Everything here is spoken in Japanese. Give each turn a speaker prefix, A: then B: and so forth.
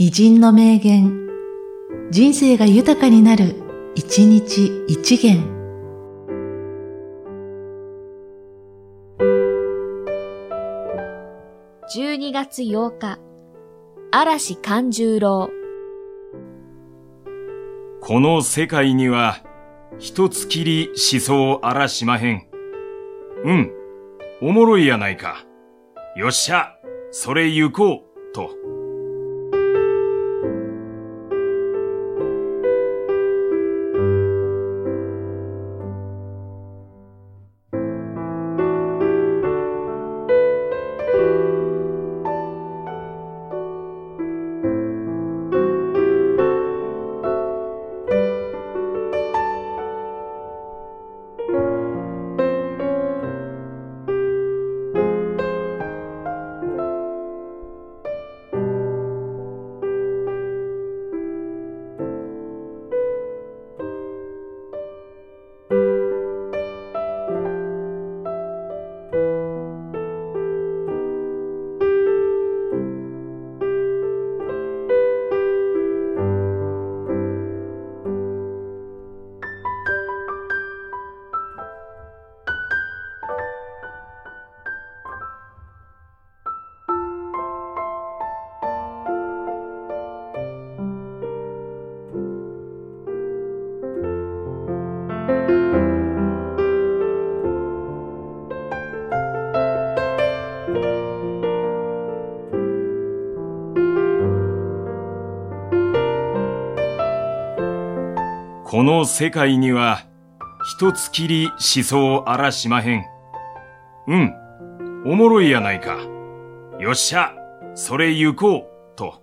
A: 偉人の名言、人生が豊かになる、一日一元。
B: 12月8日、嵐勘十郎。
C: この世界には、一つきり思想あらしまへん。うん、おもろいやないか。よっしゃ、それ行こう、と。この世界には、一つきり思想あらしまへん。うん、おもろいやないか。よっしゃ、それ行こう、と。